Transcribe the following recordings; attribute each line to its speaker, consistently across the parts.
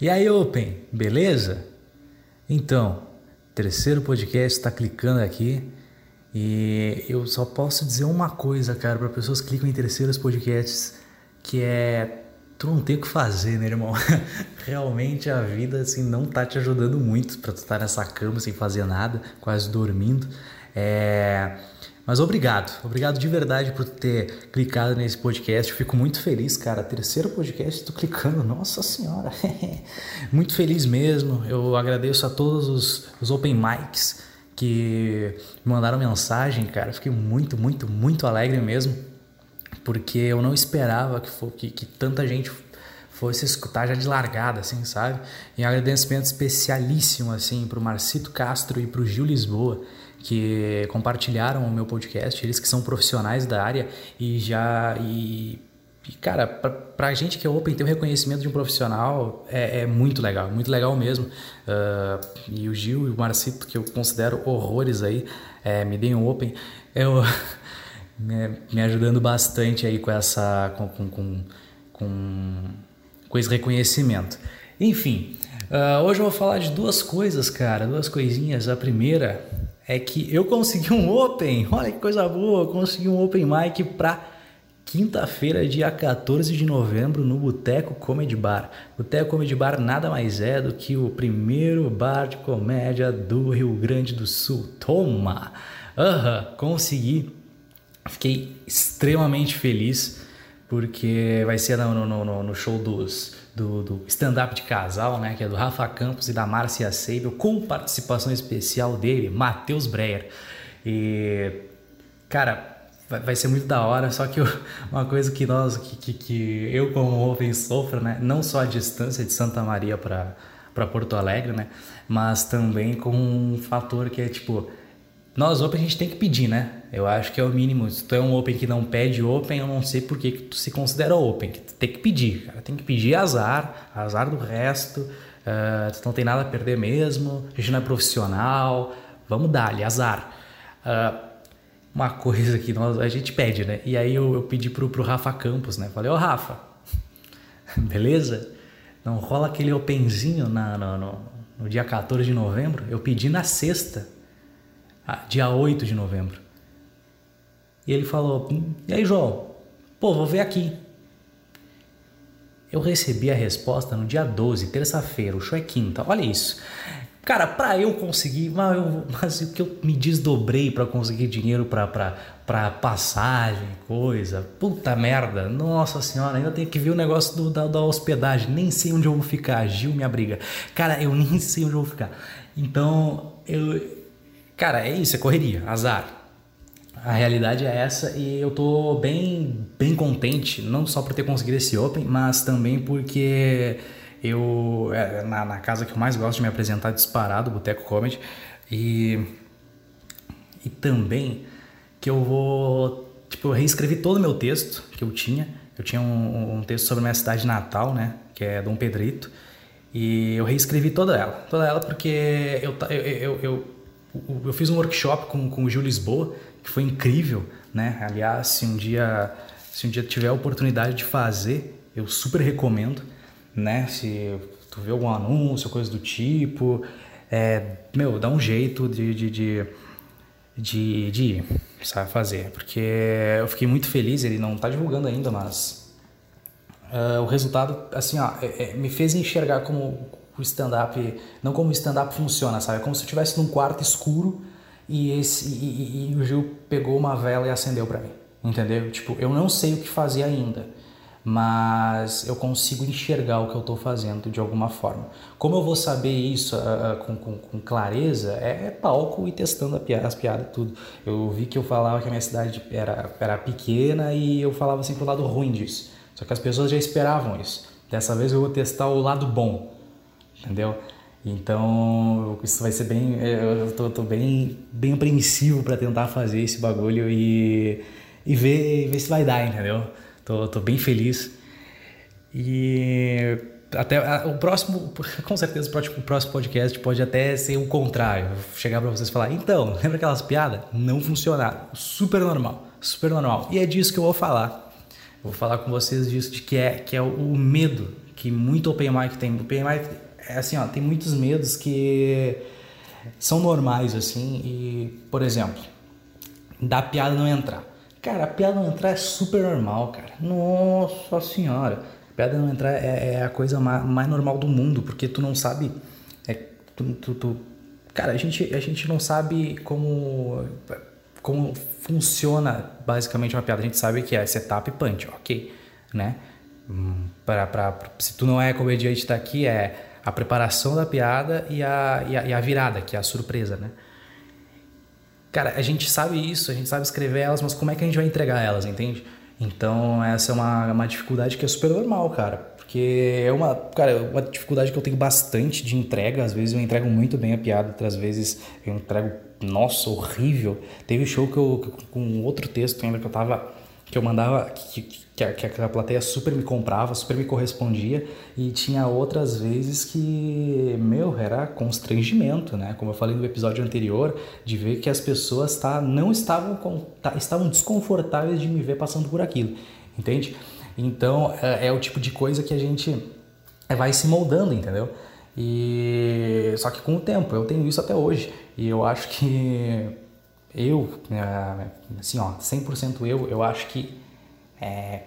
Speaker 1: E aí, Open, beleza? Então, terceiro podcast está clicando aqui e eu só posso dizer uma coisa, cara, para pessoas que clicam em terceiros podcasts, que é tu não tem o que fazer, né, irmão? Realmente a vida assim não tá te ajudando muito para tu estar tá nessa cama sem fazer nada, quase dormindo. É mas obrigado, obrigado de verdade por ter clicado nesse podcast. Eu fico muito feliz, cara. Terceiro podcast, tô clicando, nossa senhora. muito feliz mesmo. Eu agradeço a todos os, os open mics que me mandaram mensagem, cara. Fiquei muito, muito, muito alegre mesmo, porque eu não esperava que, for, que, que tanta gente fosse escutar já de largada, assim, sabe? E um agradecimento especialíssimo, assim, pro Marcito Castro e pro Gil Lisboa que compartilharam o meu podcast, eles que são profissionais da área e já e, e cara, pra, pra gente que é open ter o reconhecimento de um profissional é, é muito legal, muito legal mesmo. Uh, e o Gil e o Marcito, que eu considero horrores aí, é, me deem um open, eu me, me, ajudando bastante aí com essa com, com, com, com, com esse reconhecimento. Enfim, uh, hoje eu vou falar de duas coisas, cara, duas coisinhas. A primeira é que eu consegui um Open, olha que coisa boa, consegui um Open Mic para quinta-feira, dia 14 de novembro, no Boteco Comedy Bar. Boteco Comedy Bar nada mais é do que o primeiro bar de comédia do Rio Grande do Sul. Toma! Aham, uhum, consegui. Fiquei extremamente feliz porque vai ser no, no, no, no show dos do, do stand-up de casal, né? Que é do Rafa Campos e da Márcia Seibel, com participação especial dele, Matheus Breyer. E, cara, vai, ser muito da hora, só que eu, uma coisa que nós, que, que, que eu como open sofro, né? Não só a distância de Santa Maria para para Porto Alegre, né? Mas também com um fator que é tipo nós Open a gente tem que pedir, né? Eu acho que é o mínimo. Se tu é um Open que não pede Open, eu não sei por que, que tu se considera Open. Tu tem que pedir, cara. Tem que pedir azar, azar do resto. Uh, tu não tem nada a perder mesmo. A gente não é profissional. Vamos dar ali, azar. Uh, uma coisa que nós, a gente pede, né? E aí eu, eu pedi pro, pro Rafa Campos, né? Falei, ô Rafa, beleza? Não rola aquele openzinho na, no, no, no dia 14 de novembro? Eu pedi na sexta dia 8 de novembro. E ele falou: E aí, João? Pô, vou ver aqui. Eu recebi a resposta no dia 12, terça-feira, o show é quinta. Olha isso. Cara, para eu conseguir, mas, eu, mas o que eu me desdobrei para conseguir dinheiro para passagem, coisa, puta merda, nossa senhora, ainda tenho que ver o negócio do, da, da hospedagem, nem sei onde eu vou ficar, Gil me abriga. Cara, eu nem sei onde eu vou ficar. Então, eu, Cara, é isso, é correria, azar. A realidade é essa e eu tô bem, bem contente, não só por ter conseguido esse Open, mas também porque eu, é, na, na casa que eu mais gosto de me apresentar disparado, Boteco Comedy, e, e também que eu vou, tipo, eu reescrevi todo o meu texto que eu tinha, eu tinha um, um texto sobre minha cidade natal, né, que é Dom Pedrito, e eu reescrevi toda ela, toda ela porque eu, eu, eu, eu eu fiz um workshop com, com o Gil Lisboa, que foi incrível, né? Aliás, se um dia, se um dia tiver a oportunidade de fazer, eu super recomendo, né? Se tu vê algum anúncio, coisa do tipo, é, meu, dá um jeito de, de, de, de, de ir, sabe, fazer. Porque eu fiquei muito feliz, ele não está divulgando ainda, mas uh, o resultado, assim, ó, é, é, me fez enxergar como o stand-up, não como o stand-up funciona, sabe? É como se eu estivesse num quarto escuro e, esse, e, e, e o Gil pegou uma vela e acendeu para mim, entendeu? Tipo, eu não sei o que fazer ainda, mas eu consigo enxergar o que eu estou fazendo de alguma forma. Como eu vou saber isso uh, com, com, com, clareza? É, é, palco e testando piada, as piadas tudo. Eu vi que eu falava que a minha cidade era, era pequena e eu falava sempre o lado ruim disso. Só que as pessoas já esperavam isso. Dessa vez eu vou testar o lado bom entendeu? Então, isso vai ser bem. Eu tô, tô bem, bem apreensivo para tentar fazer esse bagulho e, e ver, ver se vai dar, entendeu? Tô, tô bem feliz. E até o próximo, com certeza o próximo podcast pode até ser o contrário. Chegar para vocês e falar, então, lembra aquelas piadas? Não funcionaram. Super normal, super normal. E é disso que eu vou falar. vou falar com vocês disso, de que é, que é o medo que muito open mic tem. Open mic é assim, ó, tem muitos medos que são normais, assim, e, por exemplo, da piada não entrar. Cara, a piada não entrar é super normal, cara. Nossa senhora. A piada não entrar é, é a coisa mais, mais, normal do mundo, porque tu não sabe. É, tu, tu, tu, cara, a gente, a gente não sabe como, como funciona basicamente uma piada. A gente sabe que é setup e punch, ok, né? Pra, pra, se tu não é comediante tá aqui, é a preparação da piada e a, e a, e a virada, que é a surpresa, né? Cara, a gente sabe isso, a gente sabe escrever elas, mas como é que a gente vai entregar elas, entende? Então, essa é uma, uma dificuldade que é super normal, cara. Porque é uma, cara, é uma dificuldade que eu tenho bastante de entrega. Às vezes eu entrego muito bem a piada, outras vezes eu entrego, nossa, horrível. Teve show que eu, com outro texto ainda que eu tava, que eu mandava, que, que a, que a plateia super me comprava, super me correspondia, e tinha outras vezes que, meu, era constrangimento, né? Como eu falei no episódio anterior, de ver que as pessoas tá, não estavam, com, tá, estavam desconfortáveis de me ver passando por aquilo, entende? Então, é, é o tipo de coisa que a gente é, vai se moldando, entendeu? E só que com o tempo, eu tenho isso até hoje, e eu acho que eu, é, assim, ó, 100% eu, eu acho que é,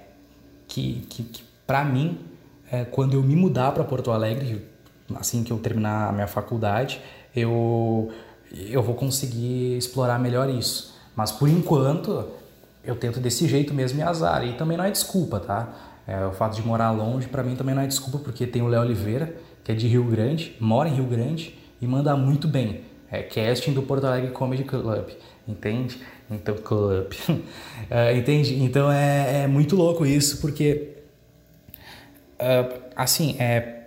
Speaker 1: que, que, que para mim, é, quando eu me mudar para Porto Alegre, assim que eu terminar a minha faculdade, eu, eu vou conseguir explorar melhor isso. Mas por enquanto, eu tento desse jeito mesmo e azar. E também não é desculpa, tá? É, o fato de morar longe, para mim também não é desculpa, porque tem o Léo Oliveira, que é de Rio Grande, mora em Rio Grande e manda muito bem. É casting do Porto Alegre Comedy Club, entende? Então, club. uh, entende? Então é, é, muito louco isso, porque. Uh, assim, é.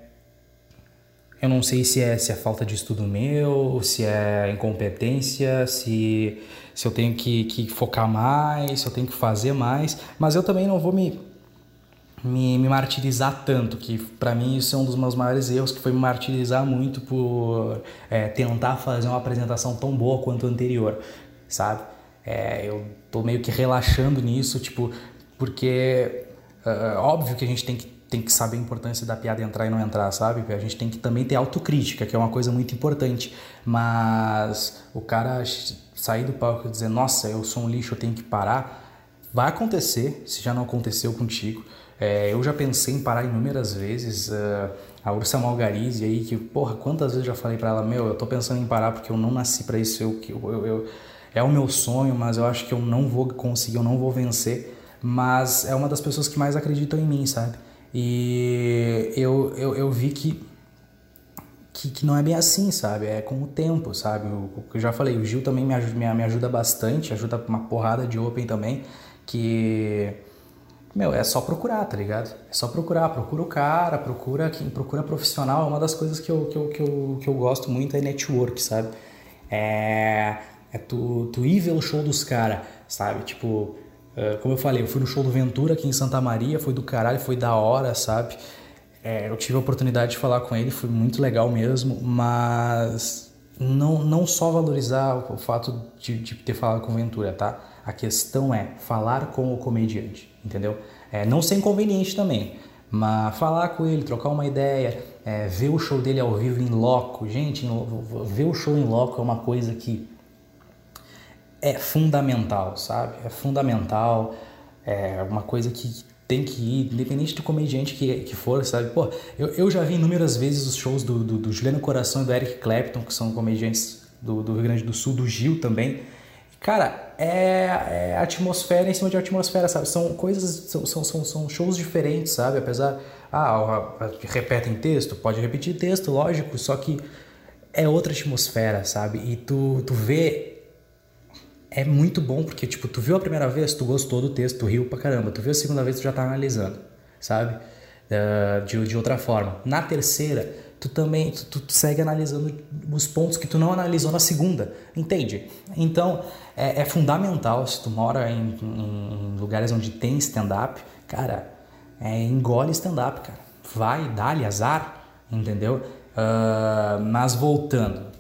Speaker 1: Eu não sei se é, se é falta de estudo meu, se é incompetência, se, se eu tenho que, que focar mais, se eu tenho que fazer mais, mas eu também não vou me, me, me martirizar tanto, que para mim isso é um dos meus maiores erros, que foi me martirizar muito por é, tentar fazer uma apresentação tão boa quanto a anterior, sabe? É, eu tô meio que relaxando nisso, tipo, porque uh, óbvio que a gente tem que, tem que saber a importância da piada entrar e não entrar, sabe? A gente tem que também ter autocrítica, que é uma coisa muito importante. Mas o cara sair do palco e dizer, nossa, eu sou um lixo, eu tenho que parar, vai acontecer, se já não aconteceu contigo. É, eu já pensei em parar inúmeras vezes. Uh, a Ursa Malgarize aí, que, porra, quantas vezes eu já falei para ela, meu, eu tô pensando em parar porque eu não nasci para isso, eu, eu, eu, é o meu sonho, mas eu acho que eu não vou conseguir, eu não vou vencer. Mas é uma das pessoas que mais acreditam em mim, sabe? E eu, eu, eu vi que, que, que não é bem assim, sabe? É com o tempo, sabe? Que eu já falei, o Gil também me ajuda, me, me ajuda bastante, ajuda uma porrada de Open também, que meu, é só procurar, tá ligado? É só procurar, procura o cara, procura quem procura profissional. Uma das coisas que eu, que eu, que eu, que eu gosto muito é network, sabe? É, é tu, tu ir ver o show dos caras, sabe? Tipo, uh, como eu falei, eu fui no show do Ventura aqui em Santa Maria, foi do caralho, foi da hora, sabe? É, eu tive a oportunidade de falar com ele, foi muito legal mesmo, mas não, não só valorizar o, fato de, de, ter falado com o Ventura, tá? A questão é falar com o comediante, entendeu? É, não ser inconveniente também, mas falar com ele, trocar uma ideia, é, ver o show dele ao vivo em loco. Gente, ver o show em loco é uma coisa que é fundamental, sabe? É fundamental, é uma coisa que tem que ir, independente do comediante que, que for, sabe? Pô, eu, eu já vi inúmeras vezes os shows do, do, do Juliano Coração e do Eric Clapton, que são comediantes do, do Rio Grande do Sul, do Gil também. Cara, é, é, atmosfera em cima de atmosfera, sabe? São coisas, são, são, são, são shows diferentes, sabe? Apesar, ah, repetem texto, pode repetir texto, lógico, só que é outra atmosfera, sabe? E tu, tu vê é muito bom porque, tipo, tu viu a primeira vez, tu gostou do texto, tu riu pra caramba. Tu viu a segunda vez, tu já tá analisando, sabe? Uh, de, de outra forma. Na terceira, tu também tu, tu, segue analisando os pontos que tu não analisou na segunda, entende? Então, é, é fundamental, se tu mora em, em lugares onde tem stand-up, cara, é, engole stand-up, cara. Vai, dá-lhe azar, entendeu? Uh, mas voltando,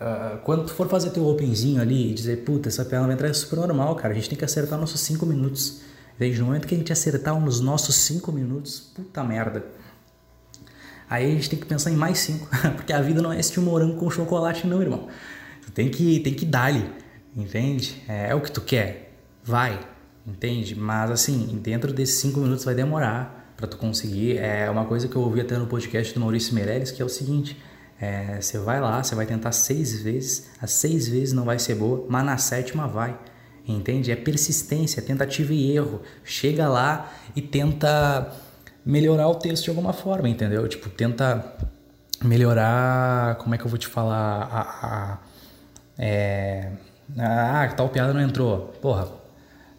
Speaker 1: Uh, quando tu for fazer teu openzinho ali e dizer, puta, essa perna vai entrar é super normal, cara. A gente tem que acertar nossos 5 minutos. Desde o momento que a gente acertar nos nossos 5 minutos, puta merda. Aí a gente tem que pensar em mais cinco, porque a vida não é esse morango com chocolate, não, irmão. Tu tem que, tem que dar-lhe, entende? É, é, o que tu quer, vai, entende? Mas assim, dentro desses cinco minutos vai demorar para tu conseguir. É uma coisa que eu ouvi até no podcast do Maurício Meirelles, que é o seguinte: é, você vai lá, você vai tentar seis vezes, as seis vezes não vai ser boa, mas na sétima vai. Entende? É persistência, tentativa e erro. Chega lá e tenta melhorar o texto de alguma forma, entendeu? Tipo, tenta melhorar. Como é que eu vou te falar? A, a, é, ah, tal piada não entrou. Porra,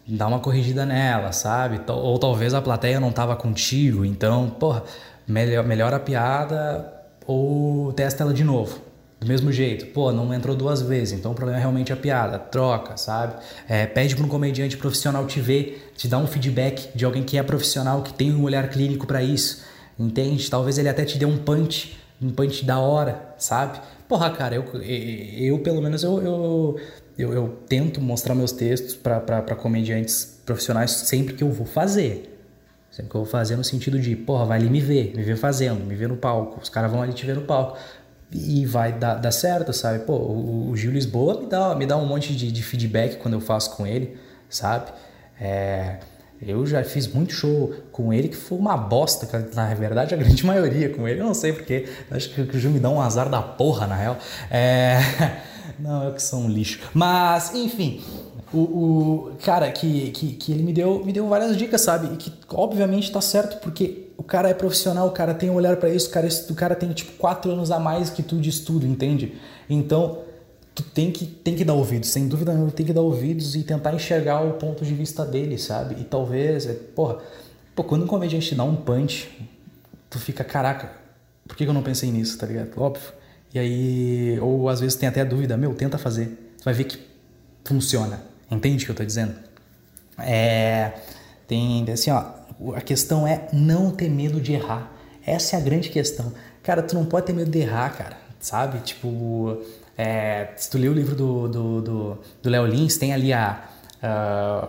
Speaker 1: dá uma corrigida nela, sabe? Ou talvez a plateia não tava contigo, então, porra, melhor, melhora a piada ou testa ela de novo do mesmo jeito, pô, não entrou duas vezes, então o problema é realmente a piada, troca, sabe? É, pede para um comediante profissional te ver, te dar um feedback de alguém que é profissional, que tem um olhar clínico para isso, entende? Talvez ele até te dê um punch, um punch da hora, sabe? Porra, cara, eu, eu, eu pelo menos eu, eu, eu, eu tento mostrar meus textos para comediantes profissionais sempre que eu vou fazer. Sempre que eu vou fazer no sentido de, porra, vai ali me ver, me ver fazendo, me ver no palco. Os caras vão ali te ver no palco e vai dar, dar certo, sabe? Pô, o, o Gil Lisboa me dá, me dá um monte de, de feedback quando eu faço com ele, sabe? É, eu já fiz muito show com ele que foi uma bosta, na verdade a grande maioria com ele, eu não sei porque, acho que, o Gil me dá um azar da porra, na real. É, não, eu que sou um lixo. Mas, enfim, o, o cara que, que, que ele me deu, me deu várias dicas, sabe? E que obviamente tá certo, porque o cara é profissional, o cara tem um olhar para isso, o cara, o cara tem tipo quatro anos a mais que tu de estudo, entende? Então, tu tem que, tem que dar ouvidos, sem dúvida nenhuma, tem que dar ouvidos e tentar enxergar o ponto de vista dele, sabe? E talvez, é, porra, pô, quando um comediante dá um punch, tu fica, caraca, por que eu não pensei nisso, tá ligado? Óbvio. E aí, ou às vezes tem até a dúvida, meu, tenta fazer, tu vai ver que funciona, entende o que eu tô dizendo? É, tem, assim, ó, a questão é não ter medo de errar. Essa é a grande questão. Cara, tu não pode ter medo de errar, cara. Sabe? Tipo, é, se tu lê o livro do, do, do, do Léo Lins, tem ali a, a,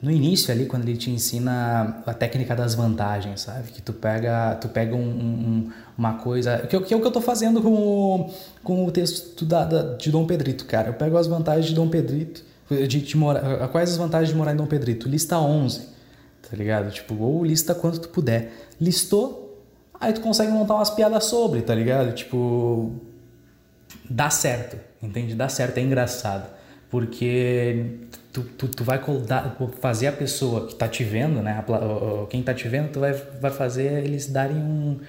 Speaker 1: no início ali, quando ele te ensina a técnica das vantagens, sabe? Que tu pega, tu pega um, um, uma coisa... Que, que, é o que eu tô fazendo com o, com o texto da, da, de Dom Pedrito, cara. Eu pego as vantagens de Dom Pedrito, de, de morar, quais as vantagens de morar em Dom Pedrito? Lista 11 tá ligado? Tipo, ou lista quanto tu puder. Listou, aí tu consegue montar umas piadas sobre, tá ligado? Tipo, dá certo, entende? Dá certo, é engraçado. Porque tu, tu, tu vai fazer a pessoa que tá te vendo, né? Quem tá te vendo, tu vai, vai fazer eles darem um,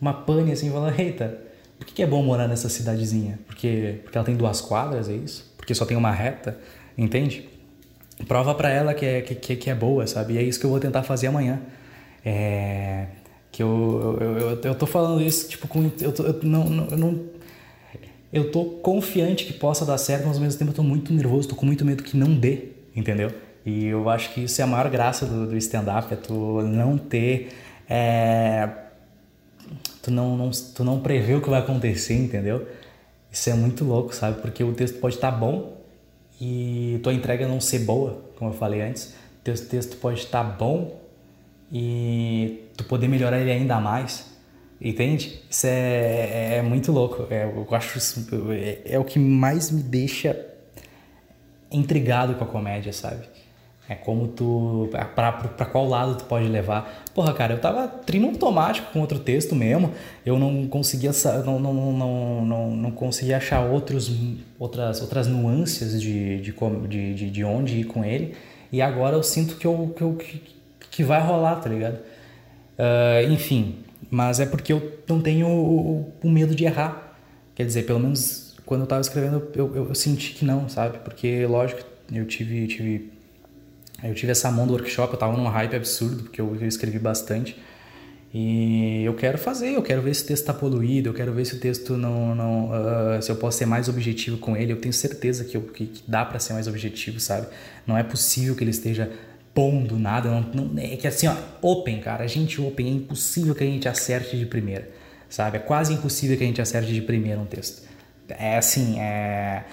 Speaker 1: uma pane assim, falando, eita, por que, que é bom morar nessa cidadezinha? Porque, porque ela tem duas quadras, é isso? Porque só tem uma reta, entende? prova para ela que é, que, que é boa, sabe? E é isso que eu vou tentar fazer amanhã. É, que eu, eu, eu, eu tô falando isso, tipo, com, eu, tô, eu, não, não, eu não. Eu tô confiante que possa dar certo, mas ao mesmo tempo eu tô muito nervoso, tô com muito medo que não dê, entendeu? E eu acho que isso é a maior graça do, do stand-up, é tu não ter. É, tu, não, não, tu não prever o que vai acontecer, entendeu? Isso é muito louco, sabe? Porque o texto pode estar tá bom, e tua entrega não ser boa, como eu falei antes, teu texto pode estar bom e tu poder melhorar ele ainda mais, entende? Isso é, é muito louco. É, eu acho isso, é, é o que mais me deixa intrigado com a comédia, sabe? É como tu. Pra, qual lado tu pode levar. Porra, cara, eu tava trindo automático com outro texto mesmo. Eu não conseguia. Não, não, não, não, não conseguia achar outros, outras, outras nuances de, de, de, de onde ir com ele. E agora eu sinto que, eu, que, eu, que vai rolar, tá ligado? Uh, enfim, mas é porque eu não tenho o, o, medo de errar. Quer dizer, pelo menos quando eu tava escrevendo, eu, eu, eu senti que não, sabe? Porque, lógico, eu tive, tive eu tive essa mão do workshop, eu tava num hype absurdo, porque eu, eu escrevi bastante. E eu quero fazer, eu quero ver se o texto está poluído, eu quero ver se o texto não. não uh, se eu posso ser mais objetivo com ele. Eu tenho certeza que, eu, que, que dá para ser mais objetivo, sabe? Não é possível que ele esteja pondo nada. Não, não, é que assim, ó, open, cara, a gente open, é impossível que a gente acerte de primeira, sabe? É quase impossível que a gente acerte de primeira um texto. É assim, é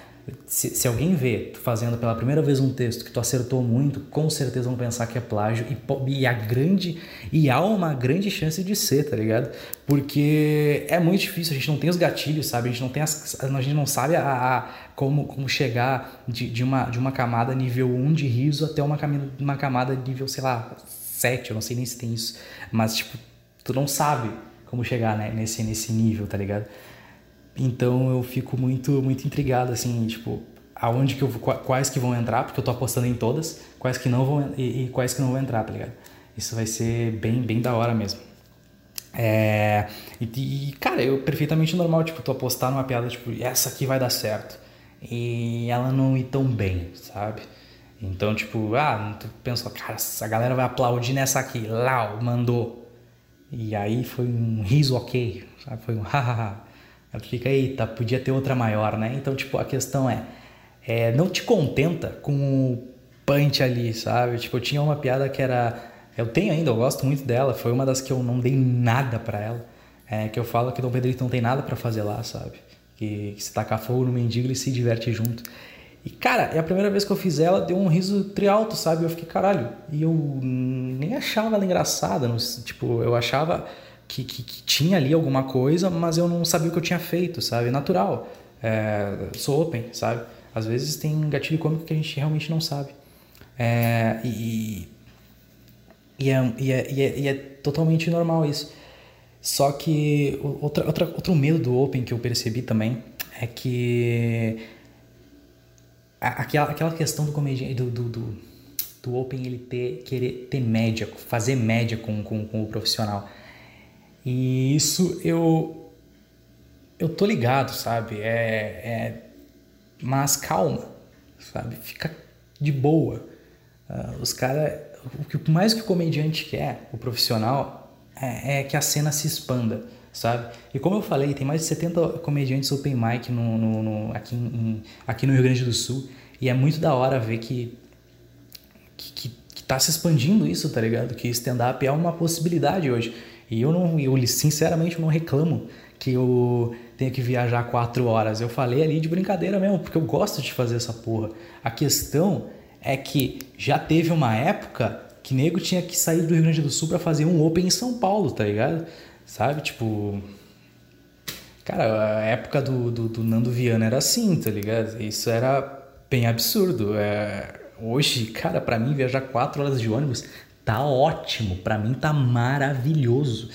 Speaker 1: Se, se, alguém vê tu fazendo pela primeira vez um texto que tu acertou muito, com certeza vão pensar que é plágio e, e a grande e há uma grande chance de ser, tá ligado? Porque é muito difícil, a gente não tem os gatilhos, sabe? A gente não tem as, a gente não sabe a, a como, como chegar de, de, uma, de uma camada nível 1 de riso até uma, uma camada nível, sei lá, 7, eu não sei nem se tem isso, mas tipo, tu não sabe como chegar né, nesse, nesse nível, tá ligado? Então eu fico muito muito intrigado assim, tipo, aonde que eu quais que vão entrar, porque eu tô apostando em todas, quais que não vão e, e quais que não vão entrar, tá ligado? Isso vai ser bem bem da hora mesmo. É, e, e, cara, eu perfeitamente normal, tipo, tu apostar numa piada, tipo, essa aqui vai dar certo. E ela não ir tão bem, sabe? Então, tipo, ah, tu pensou, cara, a galera vai aplaudir nessa aqui, Lau, mandou. E aí foi um riso ok, sabe? Foi um hahaha. Tu fica, eita, podia ter outra maior, né? Então, tipo, a questão é, é não te contenta com o punch ali, sabe? Tipo, eu tinha uma piada que era. Eu tenho ainda, eu gosto muito dela, foi uma das que eu não dei nada para ela. É, que eu falo que Dom Pedrito não tem nada para fazer lá, sabe? Que, que se tacar fogo no mendigo ele se diverte junto. E, cara, é a primeira vez que eu fiz ela, deu um riso trialto, sabe? Eu fiquei, caralho. E eu nem achava ela engraçada, tipo, eu achava que, que, que, tinha ali alguma coisa, mas eu não sabia o que eu tinha feito, sabe? Natural. É, sou open, sabe? Às vezes tem gatilho cômico que a gente realmente não sabe. É, e, e, é, e, é, e, é, e é totalmente normal isso. Só que outra, outra, outro medo do Open que eu percebi também é que aquela, aquela questão do comediante, do, do, do, do, Open ele ter, querer ter média, fazer média com, com, com o profissional. E isso eu eu tô ligado, sabe? É, é mas calma, sabe? Fica de boa. Uh, os caras, o que mais que o comediante quer, o profissional, é, é, que a cena se expanda, sabe? E como eu falei, tem mais de 70 comediantes open mic no, no, no aqui, em, aqui no Rio Grande do Sul e é muito da hora ver que que, que, que tá se expandindo isso, tá ligado? Que stand-up é uma possibilidade hoje. E eu não, eu sinceramente não reclamo que eu tenha que viajar quatro horas. Eu falei ali de brincadeira mesmo, porque eu gosto de fazer essa porra. A questão é que já teve uma época que nego tinha que sair do Rio Grande do Sul para fazer um Open em São Paulo, tá ligado? Sabe? Tipo. Cara, a época do, do, do Nando Viana era assim, tá ligado? Isso era bem absurdo. É... Hoje, cara, para mim viajar quatro horas de ônibus tá ótimo, para mim tá maravilhoso,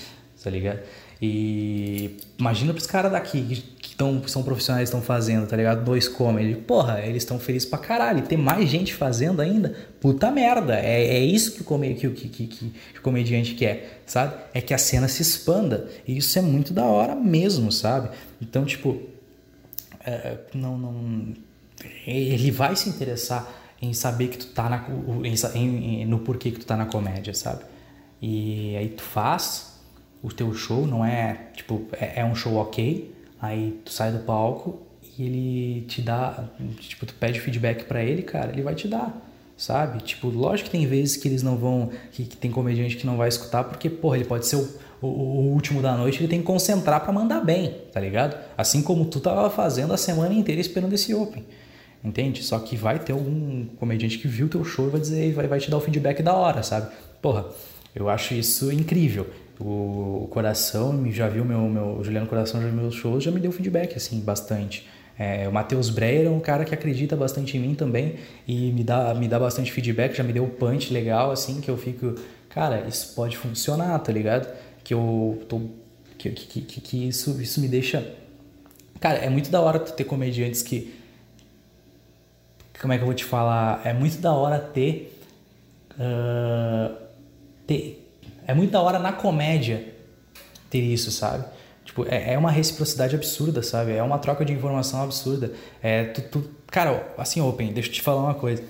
Speaker 1: tá ligado? E imagina pros caras daqui que, tão, são profissionais estão fazendo, tá ligado? Dois comedy. Porra, eles estão felizes pra caralho. Tem mais gente fazendo ainda. Puta merda. É, é isso que o, come, que, que, que, que o comediante quer, sabe? É que a cena se expanda. E isso é muito da hora mesmo, sabe? Então, tipo, é, não, não. Ele vai se interessar em saber que tu tá na, em, em, no porquê que tu tá na comédia, sabe? E aí tu faz o teu show, não é tipo, é, é um show ok, aí tu sai do palco e ele te dá, tipo, tu pede feedback para ele, cara, ele vai te dar, sabe? Tipo, lógico que tem vezes que eles não vão, que, que tem comediante que não vai escutar, porque, porra, ele pode ser o, o, o último da noite, ele tem que concentrar para mandar bem, tá ligado? Assim como tu tava fazendo a semana inteira esperando esse open. Entende? Só que vai ter algum comediante que viu teu show e vai dizer, vai, vai te dar o feedback da hora, sabe? Porra, eu acho isso incrível. O, Coração já viu meu, meu o Juliano Coração já viu meus shows, já me deu feedback assim bastante. É, o Matheus Breyer é um cara que acredita bastante em mim também e me dá, me dá bastante feedback, já me deu um punch legal assim que eu fico, cara, isso pode funcionar, tá ligado? Que eu tô que, que, que, que isso isso me deixa Cara, é muito da hora tu ter comediantes que como é que eu vou te falar? É muito da hora ter. Uh, ter é muito da hora na comédia ter isso, sabe? Tipo, é, é uma reciprocidade absurda, sabe? É uma troca de informação absurda. É, tu, tu, cara, assim, Open, deixa eu te falar uma coisa.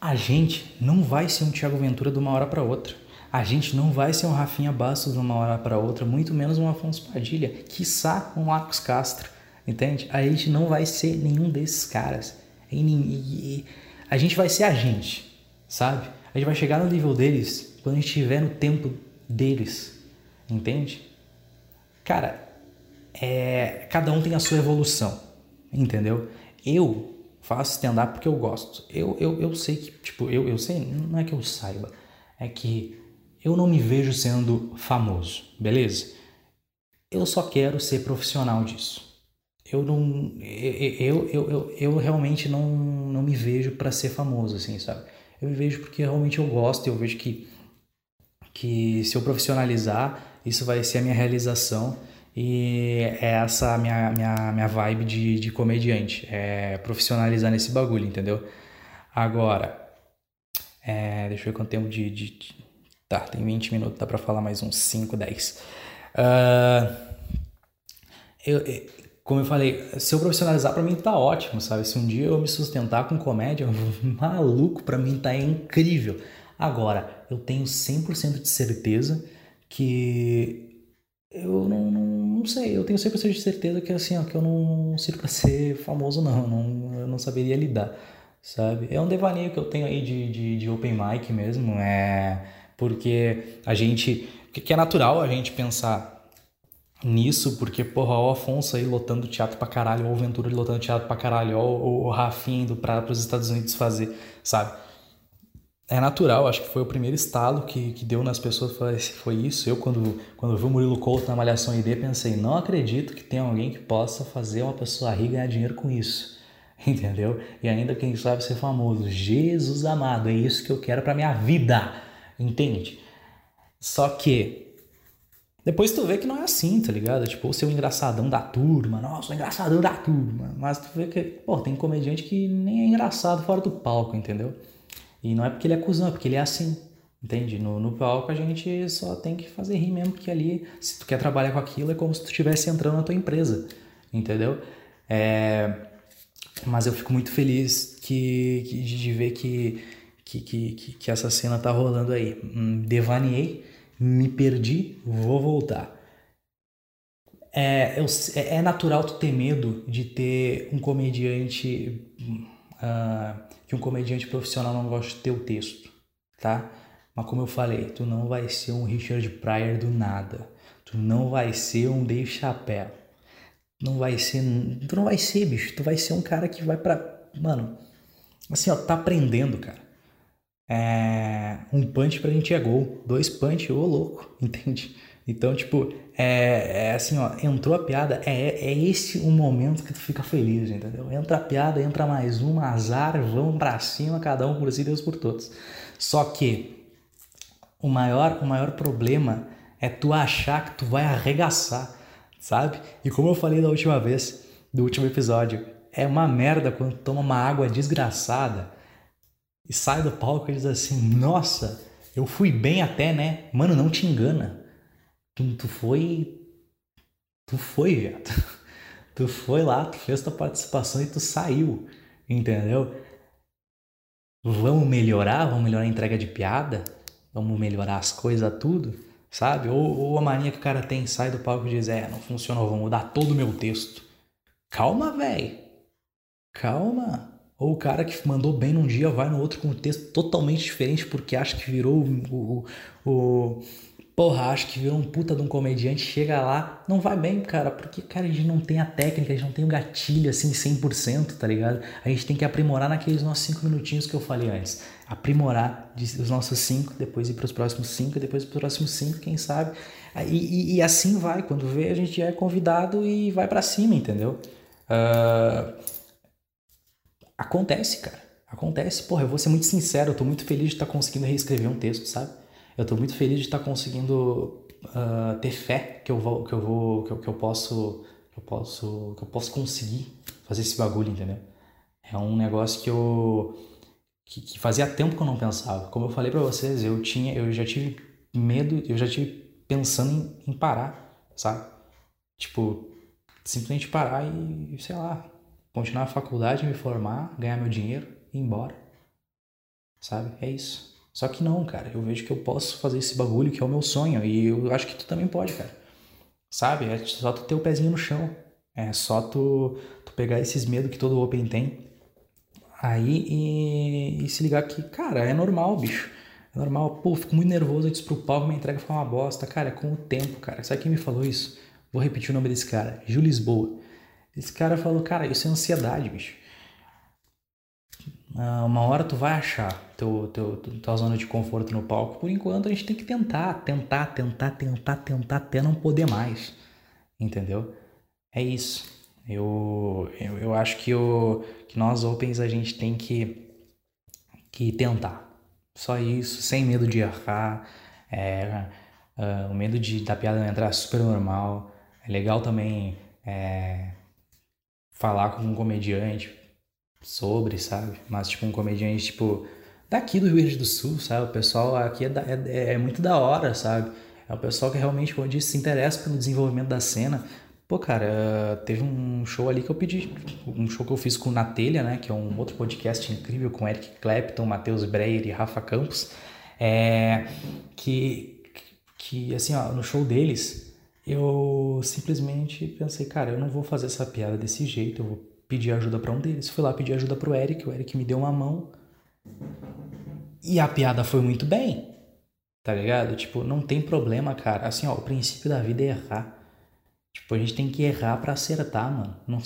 Speaker 1: A gente não vai ser um Thiago Ventura de uma hora para outra. A gente não vai ser um Rafinha Bastos de uma hora para outra, muito menos um Afonso Padilha, quiçá um Marcos Castro, entende? A gente não vai ser nenhum desses caras. E, a gente vai ser a gente, sabe? A gente vai chegar no nível deles quando a gente estiver no tempo deles, entende? Cara, é, cada um tem a sua evolução, entendeu? eu faço stand-up porque eu gosto. Eu, eu, eu sei que, tipo, eu, eu sei, não é que eu saiba, é que eu não me vejo sendo famoso, beleza? Eu só quero ser profissional disso. Eu não. Eu, eu, eu, eu realmente não, não me vejo para ser famoso, assim, sabe? Eu me vejo porque realmente eu gosto, eu vejo que, que se eu profissionalizar, isso vai ser a minha realização e é essa a minha, minha, minha vibe de, de comediante, é profissionalizar nesse bagulho, entendeu? Agora, é, deixa eu ver quanto tempo de, de, de, Tá, tem 20 minutos, dá pra falar mais uns 5, 10. Uh, eu, como eu falei, se eu profissionalizar para mim tá ótimo, sabe? Se um dia eu me sustentar com comédia, maluco, para mim tá incrível. Agora, eu tenho 100% de certeza que eu não, não, não, sei, eu tenho 100% de certeza que assim, ó, que eu não sirvo para ser famoso não, não, eu não saberia lidar, sabe? É um devaneio que eu tenho aí de, de, de open mic mesmo, é porque a gente, que é natural a gente pensar nisso, porque, porra, o Afonso aí lotando teatro pra caralho, ou o Ventura lotando teatro pra caralho, ou o Rafinha indo para os Estados Unidos fazer, sabe? É natural, acho que foi o primeiro estalo que, que deu nas pessoas, foi, foi isso. Eu, quando, quando vi o Murilo Couto na Malhação ID, pensei, não acredito que tem alguém que possa fazer uma pessoa rir ganhar dinheiro com isso. Entendeu? E ainda, quem sabe, ser famoso. Jesus amado, é isso que eu quero pra minha vida. Entende? Só que depois tu vê que não é assim, tá ligado? Tipo, o seu engraçadão da turma, nossa, o engraçadão da turma. Mas tu vê que, pô, tem comediante que nem é engraçado fora do palco, entendeu? E não é porque ele é cuzão, é porque ele é assim, entende? No, no palco a gente só tem que fazer rir mesmo, porque ali, se tu quer trabalhar com aquilo, é como se tu estivesse entrando na tua empresa, entendeu? É... Mas eu fico muito feliz que, que de ver que, que, que, que essa cena tá rolando aí. Hum, devaneei me perdi, vou voltar. É, é, é natural tu ter medo de ter um comediante uh, que um comediante profissional não goste do teu texto, tá? Mas como eu falei, tu não vai ser um Richard Pryor do nada. Tu não vai ser um Dave Chappelle. Não vai ser, tu não vai ser, bicho. Tu vai ser um cara que vai para, mano, assim, ó, tá aprendendo, cara. É, um punch pra gente é gol, dois punch, ô louco, entende? Então, tipo, é, é, assim, ó, entrou a piada, é, é esse o momento que tu fica feliz, entendeu? Entra a piada, entra mais um, azar, vamos pra cima, cada um por si, Deus por todos. Só que o maior, o maior problema é tu achar que tu vai arregaçar, sabe? E como eu falei da última vez, do último episódio, é uma merda quando toma uma água desgraçada e sai do palco e diz assim: Nossa, eu fui bem até, né? Mano, não te engana. Tu, tu foi. Tu foi, viado. Tu foi lá, tu fez tua participação e tu saiu. Entendeu? Vamos melhorar? Vamos melhorar a entrega de piada? Vamos melhorar as coisas, tudo? Sabe? Ou, ou a mania que o cara tem, sai do palco e diz: É, não funcionou, vou mudar todo o meu texto. Calma, velho. Calma. Ou o cara que mandou bem num dia vai no outro com um texto totalmente diferente porque acha que virou o, o, o porra, acha que virou um puta de um comediante, chega lá, não vai bem, cara, porque, cara, a gente não tem a técnica, a gente não tem o gatilho assim 100%, tá ligado? A gente tem que aprimorar naqueles nossos cinco minutinhos que eu falei antes. Aprimorar os nossos cinco, depois ir para os próximos cinco, depois para os próximos cinco, quem sabe. E, e, e, assim vai, quando vê, a gente é convidado e vai para cima, entendeu? Uh Acontece, cara. Acontece. Porra, eu vou ser muito sincero, eu tô muito feliz de estar tá conseguindo reescrever um texto, sabe? Eu tô muito feliz de estar tá conseguindo uh, ter fé que eu vou, que eu vou, que eu, que eu posso, que eu posso, que eu posso conseguir fazer esse bagulho, entendeu? É um negócio que eu que, que fazia tempo que eu não pensava. Como eu falei para vocês, eu tinha, eu já tive medo, eu já tive pensando em, em parar, sabe? Tipo, simplesmente parar e, sei lá, continuar a faculdade, me formar, ganhar meu dinheiro e ir embora. Sabe? É isso. Só que não, cara. Eu vejo que eu posso fazer esse bagulho que é o meu sonho. E eu acho que tu também pode, cara. Sabe? É só tu ter o pezinho no chão. É só tu, tu pegar esses medos que todo Open tem. Aí e, e, se ligar que, cara, é normal, bicho. É normal. Pô, fico muito nervoso, disse pro palco, minha entrega foi uma bosta. Cara, é com o tempo, cara. Sabe quem me falou isso? Vou repetir o nome desse cara. Gil Lisboa. Esse cara falou, cara, isso é ansiedade, bicho. uh, uma hora tu vai achar teu, teu, tua zona de conforto no palco. Por enquanto a gente tem que tentar, tentar, tentar, tentar, tentar até não poder mais. Entendeu? É isso. Eu, eu, eu acho que, o, que nós Opens a gente tem que, que tentar. Só isso, sem medo de errar. É, uh, o medo de da piada não entrar é super normal. É legal também é, falar com um comediante sobre, sabe? Mas tipo um comediante tipo daqui do Rio Grande do Sul, sabe? O pessoal aqui é, da, é, é muito da hora, sabe? É o pessoal que realmente, como eu disse, se interessa pelo desenvolvimento da cena. Pô, cara, teve um show ali que eu pedi, um show que eu fiz com o né? Que é um outro podcast incrível com Eric Clapton, Matheus Breyer e Rafa Campos. É, que, que, assim, ó, no show deles, eu simplesmente pensei, cara, eu não vou fazer essa piada desse jeito, eu vou pedir ajuda para um deles. Fui lá pedir ajuda pro Eric, o Eric me deu uma mão. E a piada foi muito bem. Tá ligado? Tipo, não tem problema, cara. Assim, ó, o princípio da vida é errar. Tipo, a gente tem que errar para acertar, mano. Não,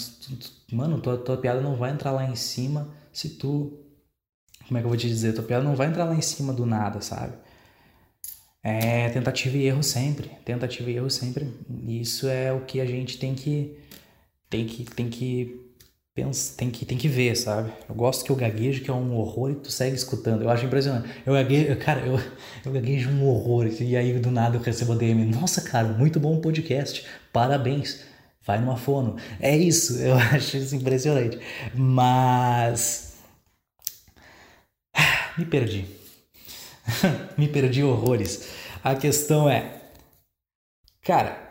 Speaker 1: mano, tua, tua piada não vai entrar lá em cima se tu. Como é que eu vou te dizer? Tua piada não vai entrar lá em cima do nada, sabe? É tentativa e erro sempre. Tentativa e erro sempre. Isso é o que a gente tem que. Tem que, tem que pensa, tem que, tem que ver, sabe? Eu gosto que eu gaguejo, que é um horror, e tu segue escutando. Eu acho impressionante. Eu gaguejo, cara, eu, eu gaguejo um horror, e aí do nada eu recebo DM. Nossa, cara, muito bom podcast. Parabéns. Vai numa fono. É isso, eu acho isso impressionante. Mas. Me perdi. Me perdi horrores. A questão é. Cara.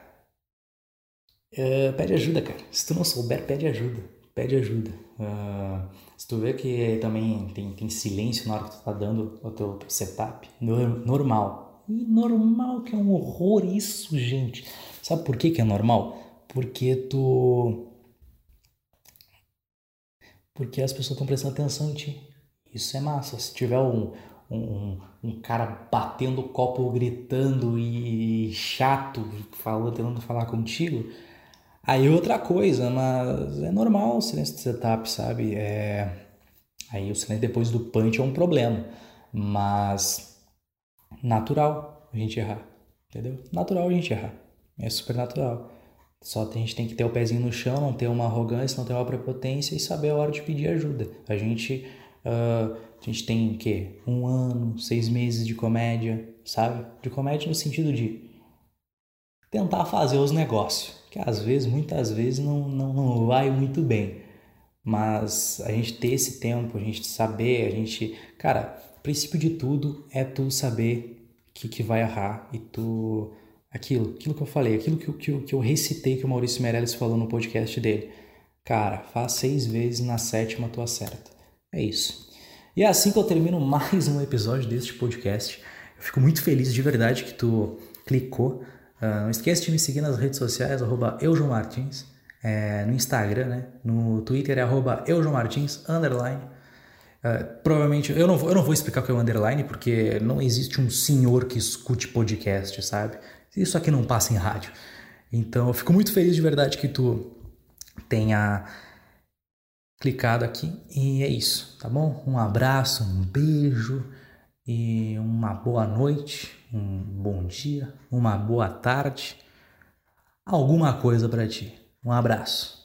Speaker 1: Uh, pede ajuda, cara. Se tu não souber, pede ajuda pede ajuda. Uh, se tu vê que também tem, tem silêncio na hora que tu tá dando o teu, setup, normal. E normal que é um horror isso, gente. Sabe por que, que é normal? Porque tu. Porque as pessoas estão prestando atenção em ti. Isso é massa. Se tiver um, um, um cara batendo o copo, gritando e chato, falando, tentando falar contigo, Aí outra coisa, mas é normal o silêncio de setup, sabe? É... Aí o silêncio depois do punch é um problema, mas natural a gente errar, entendeu? Natural a gente errar, é super natural. Só a gente tem que ter o pezinho no chão, não ter uma arrogância, não ter uma prepotência e saber a hora de pedir ajuda. A gente, uh, a gente tem o quê? Um ano, seis meses de comédia, sabe? De comédia no sentido de tentar fazer os negócios que às vezes, muitas vezes, não, não, não vai muito bem. Mas a gente ter esse tempo, a gente saber, a gente. Cara, princípio de tudo é tu saber que, que vai errar e tu. Aquilo, aquilo que eu falei, aquilo que, que, que eu recitei que o Maurício Meirelles falou no podcast dele. Cara, faz seis vezes, na sétima tu acerta. É isso. E é assim que eu termino mais um episódio deste podcast. Eu fico muito feliz de verdade que tu clicou Uh, não esqueça de me seguir nas redes sociais, arroba Martins, é, no Instagram, né? No Twitter é arroba Martins, underline. Uh, provavelmente, eu não, vou, eu não vou explicar o que é o underline, porque não existe um senhor que escute podcast, sabe? Isso aqui não passa em rádio. Então, eu fico muito feliz de verdade que tu tenha clicado aqui. E é isso, tá bom? Um abraço, um beijo e uma boa noite, um bom dia, uma boa tarde, alguma coisa para ti. Um abraço.